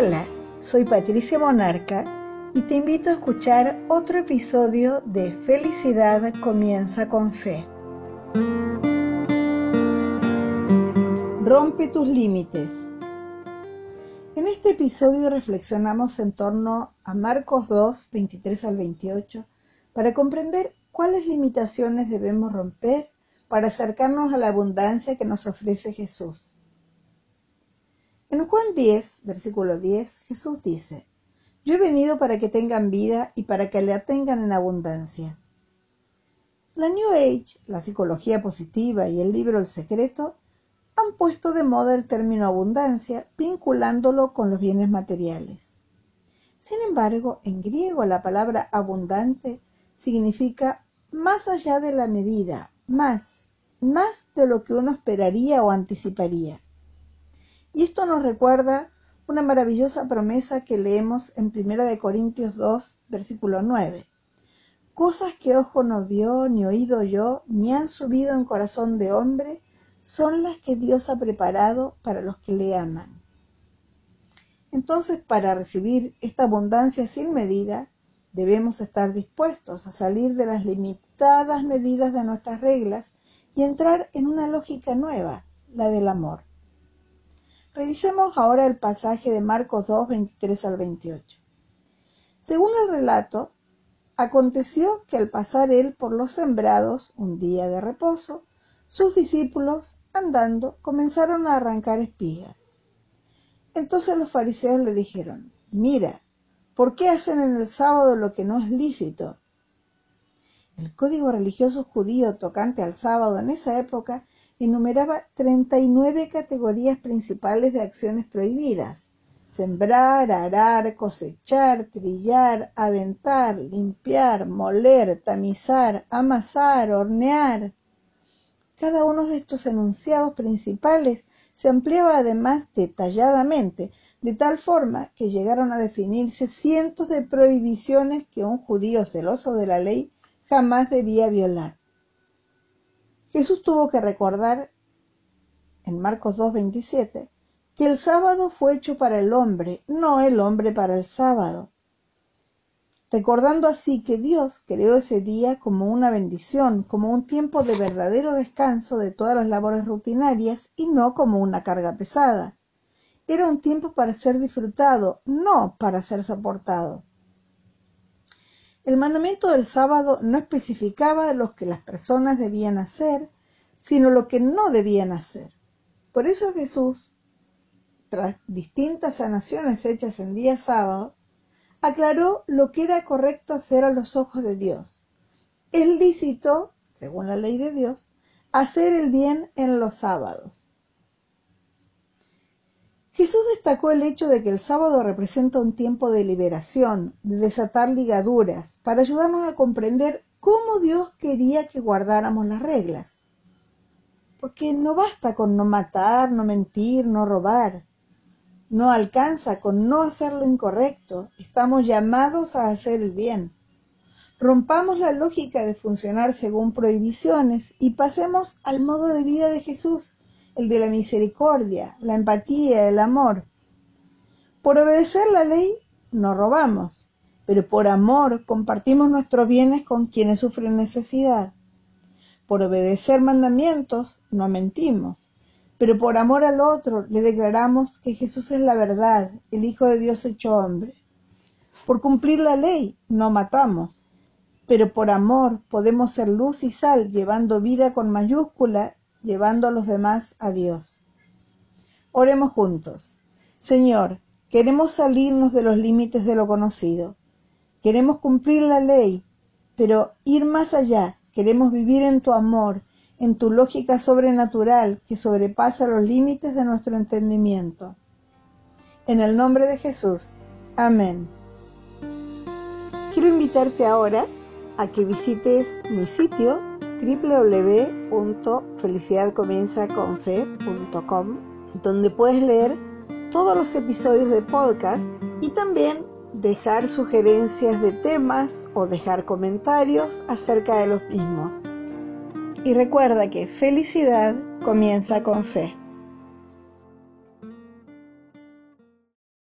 Hola, soy Patricia Monarca y te invito a escuchar otro episodio de Felicidad comienza con fe. Rompe tus límites. En este episodio reflexionamos en torno a Marcos 2, 23 al 28, para comprender cuáles limitaciones debemos romper para acercarnos a la abundancia que nos ofrece Jesús. En Juan 10, versículo 10, Jesús dice, Yo he venido para que tengan vida y para que la tengan en abundancia. La New Age, la psicología positiva y el libro El Secreto han puesto de moda el término abundancia, vinculándolo con los bienes materiales. Sin embargo, en griego la palabra abundante significa más allá de la medida, más, más de lo que uno esperaría o anticiparía. Y esto nos recuerda una maravillosa promesa que leemos en 1 Corintios 2, versículo 9. Cosas que ojo no vio, ni oído yo, ni han subido en corazón de hombre, son las que Dios ha preparado para los que le aman. Entonces, para recibir esta abundancia sin medida, debemos estar dispuestos a salir de las limitadas medidas de nuestras reglas y entrar en una lógica nueva, la del amor. Revisemos ahora el pasaje de Marcos 2, 23 al 28. Según el relato, aconteció que al pasar él por los sembrados un día de reposo, sus discípulos, andando, comenzaron a arrancar espigas. Entonces los fariseos le dijeron, mira, ¿por qué hacen en el sábado lo que no es lícito? El código religioso judío tocante al sábado en esa época enumeraba 39 categorías principales de acciones prohibidas. Sembrar, arar, cosechar, trillar, aventar, limpiar, moler, tamizar, amasar, hornear. Cada uno de estos enunciados principales se ampliaba además detalladamente, de tal forma que llegaron a definirse cientos de prohibiciones que un judío celoso de la ley jamás debía violar. Jesús tuvo que recordar en Marcos 2.27 que el sábado fue hecho para el hombre, no el hombre para el sábado. Recordando así que Dios creó ese día como una bendición, como un tiempo de verdadero descanso de todas las labores rutinarias y no como una carga pesada. Era un tiempo para ser disfrutado, no para ser soportado. El mandamiento del sábado no especificaba lo que las personas debían hacer, sino lo que no debían hacer. Por eso Jesús, tras distintas sanaciones hechas en día sábado, aclaró lo que era correcto hacer a los ojos de Dios. Es lícito, según la ley de Dios, hacer el bien en los sábados. Jesús destacó el hecho de que el sábado representa un tiempo de liberación, de desatar ligaduras, para ayudarnos a comprender cómo Dios quería que guardáramos las reglas. Porque no basta con no matar, no mentir, no robar. No alcanza con no hacer lo incorrecto. Estamos llamados a hacer el bien. Rompamos la lógica de funcionar según prohibiciones y pasemos al modo de vida de Jesús el de la misericordia, la empatía, el amor. Por obedecer la ley no robamos, pero por amor compartimos nuestros bienes con quienes sufren necesidad. Por obedecer mandamientos no mentimos, pero por amor al otro le declaramos que Jesús es la verdad, el Hijo de Dios hecho hombre. Por cumplir la ley no matamos, pero por amor podemos ser luz y sal llevando vida con mayúscula llevando a los demás a Dios. Oremos juntos. Señor, queremos salirnos de los límites de lo conocido. Queremos cumplir la ley, pero ir más allá. Queremos vivir en tu amor, en tu lógica sobrenatural que sobrepasa los límites de nuestro entendimiento. En el nombre de Jesús. Amén. Quiero invitarte ahora a que visites mi sitio www.felicidadcomienzaconfe.com, donde puedes leer todos los episodios de podcast y también dejar sugerencias de temas o dejar comentarios acerca de los mismos. Y recuerda que felicidad comienza con fe.